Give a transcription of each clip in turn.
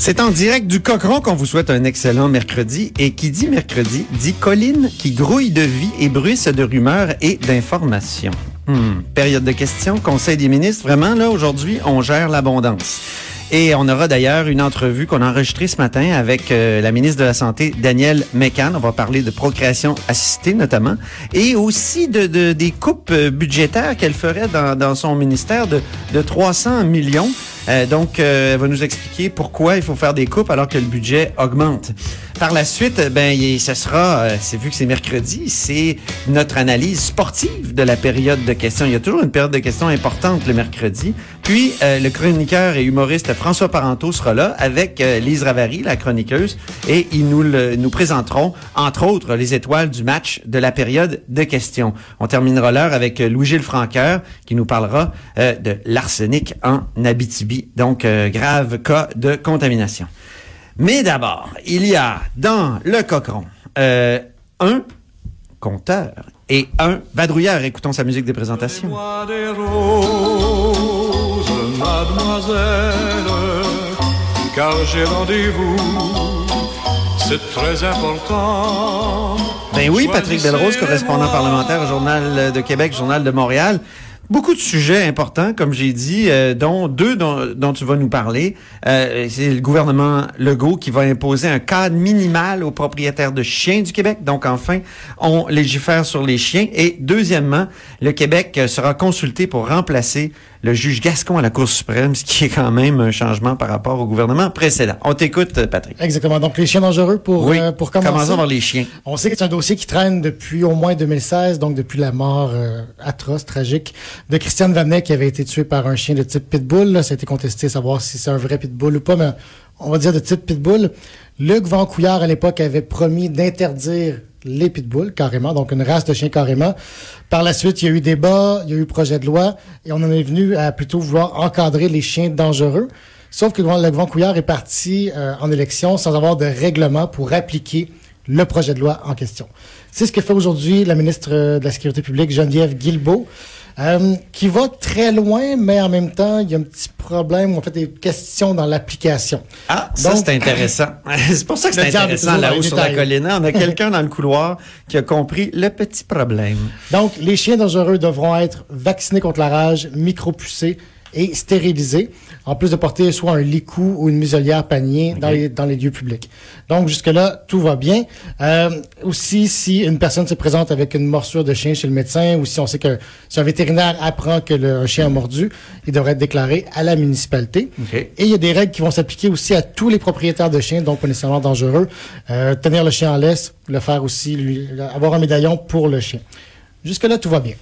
C'est en direct du Cochon qu'on vous souhaite un excellent mercredi. Et qui dit mercredi, dit colline qui grouille de vie et bruisse de rumeurs et d'informations. Hmm. Période de questions, Conseil des ministres. Vraiment, là, aujourd'hui, on gère l'abondance. Et on aura d'ailleurs une entrevue qu'on a enregistrée ce matin avec euh, la ministre de la Santé, Danielle Mécan. On va parler de procréation assistée notamment. Et aussi de, de des coupes euh, budgétaires qu'elle ferait dans, dans son ministère de, de 300 millions. Euh, donc, euh, elle va nous expliquer pourquoi il faut faire des coupes alors que le budget augmente. Par la suite, ben, il- ce sera, euh, c'est vu que c'est mercredi, c'est notre analyse sportive de la période de questions. Il y a toujours une période de questions importante le mercredi. Puis, euh, le chroniqueur et humoriste François Parenteau sera là avec euh, Lise Ravary, la chroniqueuse, et ils nous, le- nous présenteront, entre autres, les étoiles du match de la période de questions. On terminera l'heure avec euh, Louis-Gilles Franqueur, qui nous parlera euh, de l'arsenic en Abitibi. Donc, euh, grave cas de contamination. Mais d'abord, il y a dans le cochon euh, un compteur et un vadrouilleur. Écoutons sa musique de présentation. Moi des roses, mademoiselle, car j'ai rendez-vous, c'est très important. Ben oui, Patrick Belrose, correspondant parlementaire au Journal de Québec, Journal de Montréal. Beaucoup de sujets importants, comme j'ai dit, euh, dont deux dont, dont tu vas nous parler. Euh, c'est le gouvernement Legault qui va imposer un cadre minimal aux propriétaires de chiens du Québec. Donc, enfin, on légifère sur les chiens. Et deuxièmement, le Québec euh, sera consulté pour remplacer le juge Gascon à la Cour suprême, ce qui est quand même un changement par rapport au gouvernement précédent. On t'écoute, Patrick. Exactement. Donc, les chiens dangereux pour, Oui, euh, pour commencer. commençons par les chiens. On sait que c'est un dossier qui traîne depuis au moins 2016, donc depuis la mort euh, atroce, tragique de Christiane Vanet qui avait été tuée par un chien de type pitbull. Là, ça a été contesté, savoir si c'est un vrai pitbull ou pas, mais on va dire de type pitbull. Luc Vancouillard, à l'époque, avait promis d'interdire les pitbulls, carrément, donc une race de chiens carrément. Par la suite, il y a eu débat, il y a eu projet de loi, et on en est venu à plutôt vouloir encadrer les chiens dangereux. Sauf que le Grand Couillard est parti euh, en élection sans avoir de règlement pour appliquer le projet de loi en question. C'est ce que fait aujourd'hui la ministre euh, de la Sécurité publique, Geneviève Guilbeault, euh, qui va très loin, mais en même temps, il y a un petit problème, en fait, des questions dans l'application. Ah, ça c'est intéressant. c'est pour ça que c'est intéressant là-haut sur la colline. On a quelqu'un dans le couloir qui a compris le petit problème. Donc, les chiens dangereux devront être vaccinés contre la rage, micropucés et stérilisés, en plus de porter soit un licou ou une muselière panier dans, les, dans les lieux publics. Donc, jusque-là, tout va bien. Euh, aussi, si une personne se présente avec une morsure de chien chez le médecin ou si on sait que si un vétérinaire apprend que le un chien a mordu, il devrait être déclaré à la municipalité. Et il y a des règles qui vont s'appliquer aussi à tous les propriétaires de chiens, donc pas nécessairement dangereux. Euh, tenir le chien en laisse, le faire aussi, lui, avoir un médaillon pour le chien. Jusque-là, tout va bien.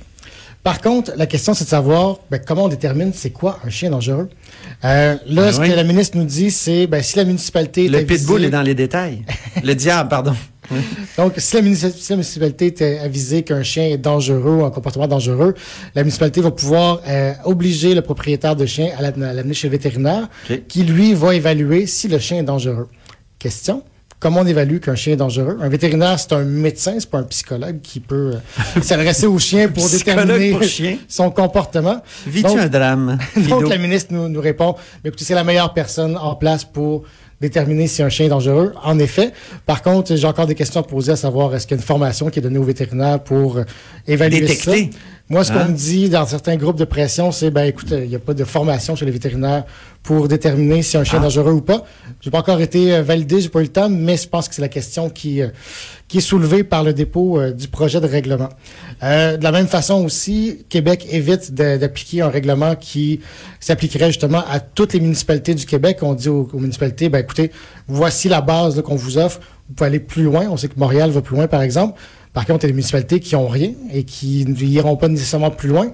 Par contre, la question, c'est de savoir ben, comment on détermine c'est quoi un chien dangereux. Euh, là, Ah ce oui. que la ministre nous dit, c'est ben, si la municipalité... Le pitbull est dans les détails. le diable, pardon. donc, si la, municipalité est avisée qu'un chien est dangereux ou un comportement dangereux, la municipalité va pouvoir euh, obliger le propriétaire de chien à la- à l'amener chez le vétérinaire, qui lui va évaluer si le chien est dangereux. Question Comment on évalue qu'un chien est dangereux Un vétérinaire, c'est un médecin, c'est pas un psychologue qui peut euh, s'adresser au chien pour déterminer pour chien? son comportement. Donc- un drame? donc, la ministre nous, nous répond, mais écoutez, c'est la meilleure personne en place pour déterminer si un chien est dangereux. En effet. Par contre, j'ai encore des questions à poser à savoir est-ce qu'il y a une formation qui est donnée aux vétérinaires pour euh, évaluer Détecter. ça. Moi, ce Hein? qu'on me dit dans certains groupes de pression, c'est, ben, écoute, il n'y a pas de formation chez les vétérinaires pour déterminer si un chien est dangereux ou pas. J'ai pas encore été euh, validé, j'ai pas eu le temps, mais je pense que c'est la question qui, euh, qui est soulevée par le dépôt euh, du projet de règlement. Euh, de la même façon aussi, Québec évite d'appliquer un règlement qui s'appliquerait justement à toutes les municipalités du Québec. On dit aux, aux municipalités, ben écoutez, voici la base qu'on vous offre. Vous pouvez aller plus loin. On sait que Montréal va plus loin, par exemple. Par contre, il y a des municipalités qui ont rien et qui n'iront pas nécessairement plus loin.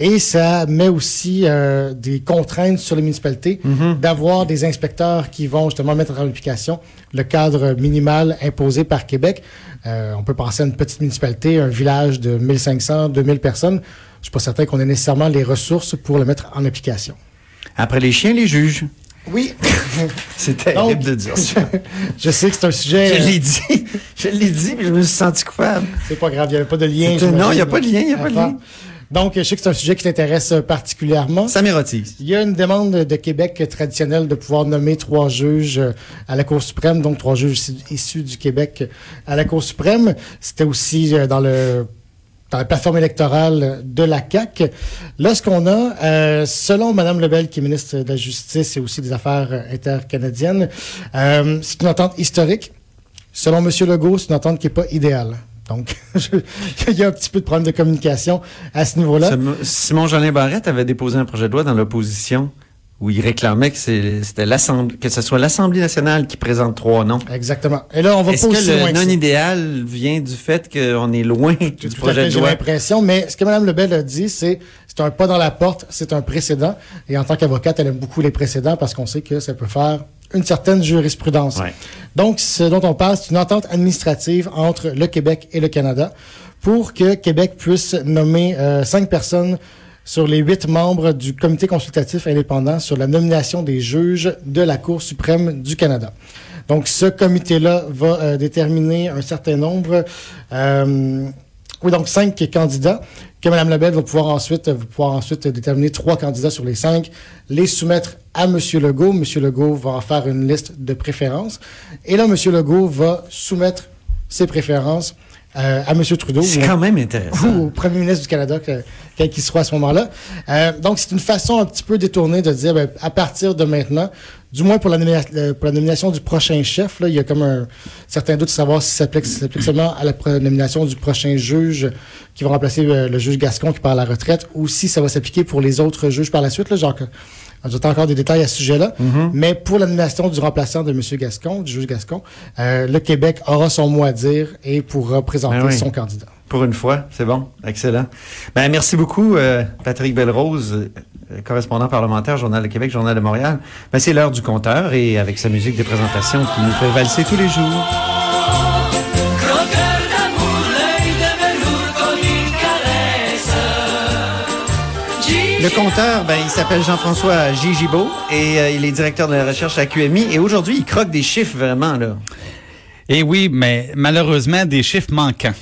Et ça met aussi euh, des contraintes sur les municipalités d'avoir des inspecteurs qui vont justement mettre en application le cadre minimal imposé par Québec. Euh, on peut penser à une petite municipalité, un village de 1500, 2000 personnes. Je suis pas certain qu'on ait nécessairement les ressources pour le mettre en application. Après les chiens, les juges. Oui, C'est terrible de dire ça. je sais que c'est un sujet. Je euh, l'ai dit. Je l'ai dit, mais je me suis senti coupable. C'est pas grave, il n'y avait pas de lien. Non, il y a pas de lien, il y a pas de lien. Donc, je sais que c'est un sujet qui t'intéresse euh, particulièrement. Ça m'érotise. Il y a une demande de Québec traditionnelle de pouvoir nommer trois juges euh, à la Cour suprême, donc trois juges issus- du Québec à la Cour suprême. C'était aussi euh, dans le la plateforme électorale de la CAC. Là, ce qu'on a, euh, selon Mme Lebel, qui est ministre de la Justice et aussi des Affaires intercanadiennes, euh, c'est une entente historique. Selon M. Legault, c'est une entente qui n'est pas idéale. Donc, il y a un petit peu de problème de communication à ce niveau-là. Simon Jolin Barrette avait déposé un projet de loi dans l'opposition où il réclamait que c'est- c'était l'Assemblée, que ce soit l'Assemblée nationale qui présente trois noms. Exactement. Et là, on va Est-ce pas que aussi loin le que ça. non idéal vient du fait qu'on est loin du Tout à projet fait, de j'ai loi? l'impression. Mais ce que Mme Lebel a dit, c'est c'est un pas dans la porte, c'est un précédent. Et en tant qu'avocate, elle aime beaucoup les précédents parce qu'on sait que ça peut faire une certaine jurisprudence. Ouais. Donc, ce dont on parle, c'est une entente administrative entre le Québec et le Canada pour que Québec puisse nommer euh, cinq personnes sur les huit membres du comité consultatif indépendant sur la nomination des juges de la Cour suprême du Canada. Donc, ce comité-là va euh, déterminer un certain nombre, euh, oui, donc cinq candidats que Mme Lebel va pouvoir ensuite, va pouvoir ensuite déterminer trois candidats sur les cinq, les soumettre à M. Legault. M. Legault va en faire une liste de préférences. Et là, M. Legault va soumettre ses préférences euh, à M. Trudeau. C'est ou- quand même intéressant. ou au premier ministre du Canada, que- quel qu'il soit à ce moment-là. Euh, donc, c'est une façon un petit peu détournée de dire, ben, à partir de maintenant, du moins pour la, pour la nomination du prochain chef, là, il y a comme un certain doute de savoir si ça s'applique, seulement à la nomination du prochain juge qui va remplacer euh, le juge Gascon qui part à la retraite, ou si ça va s'appliquer pour les autres juges par la suite. Là, genre, que- J'attends encore des détails à ce sujet-là. Mais pour la nomination du remplaçant de M. Gascon, du juge Gascon, euh, le Québec aura son mot à dire et pourra présenter Ben oui. son candidat. Pour une fois, c'est bon, excellent. Ben merci beaucoup, euh, Patrick Belrose, euh, correspondant parlementaire, Journal de Québec, Journal de Montréal. Ben, c'est l'heure du compteur et avec sa musique de présentation qui nous fait valser tous les jours. Le compteur, ben, il s'appelle Jean-François Gigibo et euh, il est directeur de la recherche à QMI. Et aujourd'hui, il croque des chiffres vraiment, là. Et oui, mais malheureusement, des chiffres manquants.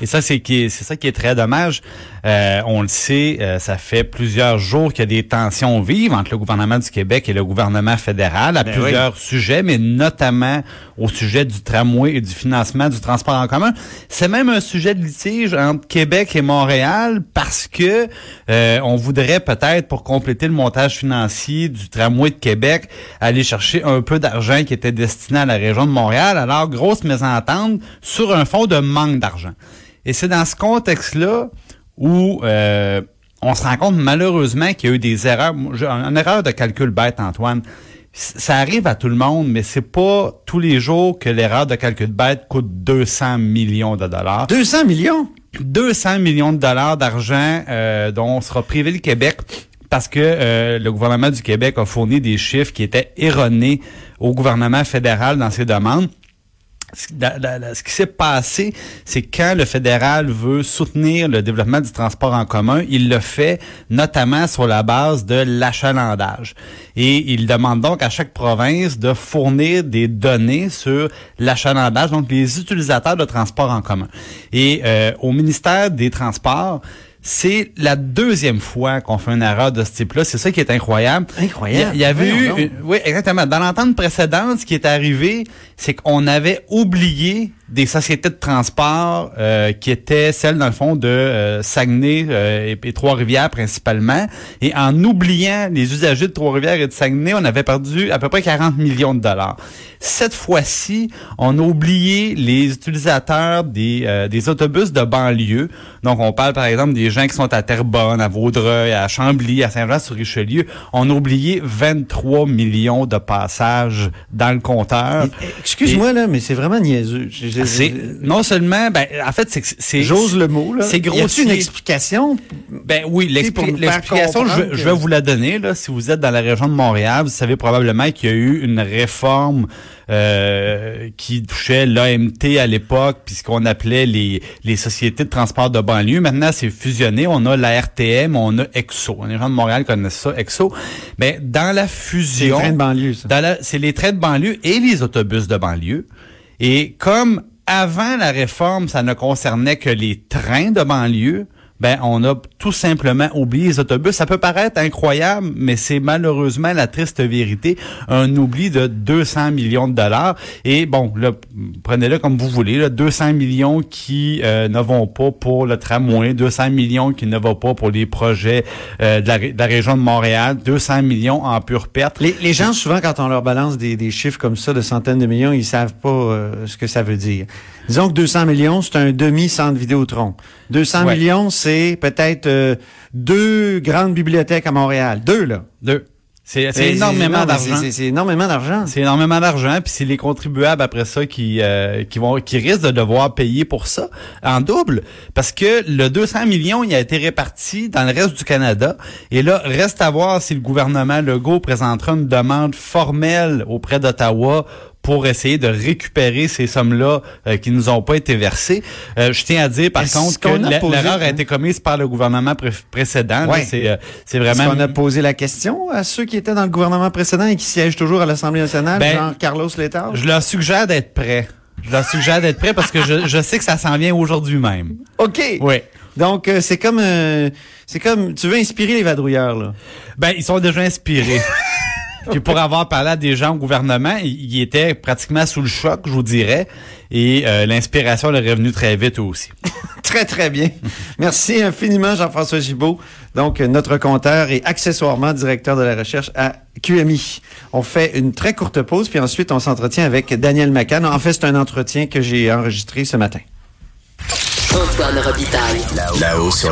Et ça, c'est qui est- c'est ça qui est très dommage. Euh, on le sait, euh, ça fait plusieurs jours qu'il y a des tensions vives entre le gouvernement du Québec et le gouvernement fédéral à Ben plusieurs sujets, mais notamment au sujet du tramway et du financement du transport en commun. C'est même un sujet de litige entre Québec et Montréal parce que euh, on voudrait peut-être, pour compléter le montage financier du tramway de Québec, aller chercher un peu d'argent qui était destiné à la région de Montréal. Alors, grosse mésentente sur un fond de manque d'argent. Et c'est dans ce contexte-là où euh, on se rend compte malheureusement qu'il y a eu des erreurs. Une erreur de calcul bête, Antoine. Ça arrive à tout le monde, mais c'est pas tous les jours que l'erreur de calcul bête coûte 200 millions de dollars. 200 millions? 200 millions de dollars d'argent euh, dont sera privé le Québec parce que euh, le gouvernement du Québec a fourni des chiffres qui étaient erronés au gouvernement fédéral dans ses demandes. Ce qui s'est passé, c'est quand le fédéral veut soutenir le développement du transport en commun, il le fait notamment sur la base de l'achalandage. Et il demande donc à chaque province de fournir des données sur l'achalandage, donc les utilisateurs de transport en commun. Et euh, au ministère des Transports, c'est la deuxième fois qu'on fait une erreur de ce type-là. C'est ça qui est incroyable. Incroyable. Il y, avait eu, une- oui, exactement. Dans l'entente précédente, ce qui est arrivé, c'est qu'on avait oublié des sociétés de transport euh, qui étaient celles, dans le fond, de euh, Saguenay euh, et, et Trois-Rivières principalement. Et en oubliant les usagers de Trois-Rivières et de Saguenay, on avait perdu à peu près 40 millions de dollars. Cette fois-ci, on a oublié les utilisateurs des, euh, des autobus de banlieue. Donc, on parle, par exemple, des gens qui sont à Terrebonne, à Vaudreuil, à Chambly, à Saint-Jean-sur-Richelieu, on a oublié 23 millions de passages dans le compteur. Excuse-moi, là, mais c'est vraiment niaiseux. C'est non seulement, ben, en fait, c'est c'est J'ose le mot, là. C'est grossier. une explication? Ben oui, l'explication, je, je vais vous la donner. Là, si vous êtes dans la région de Montréal, vous savez probablement qu'il y a eu une réforme euh, qui touchait l'AMT à l'époque, puis ce qu'on appelait les, les sociétés de transport de banlieue. Maintenant, c'est fusionné. On a la RTM, on a EXO. Les gens de Montréal connaissent ça, EXO. Ben, dans la C'est fusion... le train de banlieue, ça. C'est les trains de banlieue et les autobus de banlieue. Et comme avant la réforme, ça ne concernait que les trains de banlieue, ben on a tout simplement oublié les autobus. Ça peut paraître incroyable, mais c'est malheureusement la triste vérité. Un oubli de 200 millions de dollars. Et bon, prenez-le comme vous voulez. Là, 200 millions qui euh, ne vont pas pour le tramway, 200 millions qui ne vont pas pour les projets euh, de, la, région de Montréal, 200 millions en pure perte. Les, gens, souvent, quand on leur balance des, des chiffres comme ça de centaines de millions, ils savent pas euh, ce que ça veut dire. Disons que 200 millions, c'est un demi-centre Vidéotron. 200 Ouais. millions, c'est peut-être euh, deux grandes bibliothèques à Montréal. Deux, là. Deux. C'est énormément d'argent. c'est énormément d'argent. C'est énormément d'argent, puis c'est les contribuables après ça qui euh, qui vont qui risquent de devoir payer pour ça en double, parce que le 200 millions il a été réparti dans le reste du Canada, et là reste à voir si le gouvernement Legault présentera une demande formelle auprès d'Ottawa pour essayer de récupérer ces sommes-là euh, qui nous ont pas été versées. Euh, je tiens à dire par contre que a la- posé- l'erreur a été commise par le gouvernement pré- précédent. Ouais. C'est euh, Est-ce vraiment qu'on a posé la question à ceux qui étaient dans le gouvernement précédent et qui siègent toujours à l'Assemblée nationale, Ben, genre Carlos Letard? Je leur suggère d'être prêt. Je leur suggère d'être prêt parce que je, je sais que ça s'en vient aujourd'hui même. OK. Oui. Donc, euh, c'est comme... euh, c'est comme... Tu veux inspirer les vadrouilleurs, là? Ben, ils sont déjà inspirés. Puis pour avoir parlé à des gens au gouvernement, ils ils étaient pratiquement sous le choc, je vous dirais. Et euh, l'inspiration leur est revenue très vite aussi. Très, très bien. Merci infiniment, Jean-François Gibault. Donc, notre compteur et accessoirement directeur de la recherche à QMI. On fait une très courte pause, puis ensuite, on s'entretient avec Daniel Macan. En fait, c'est un entretien que j'ai enregistré ce matin. Antoine Robitaille. Là-haut sur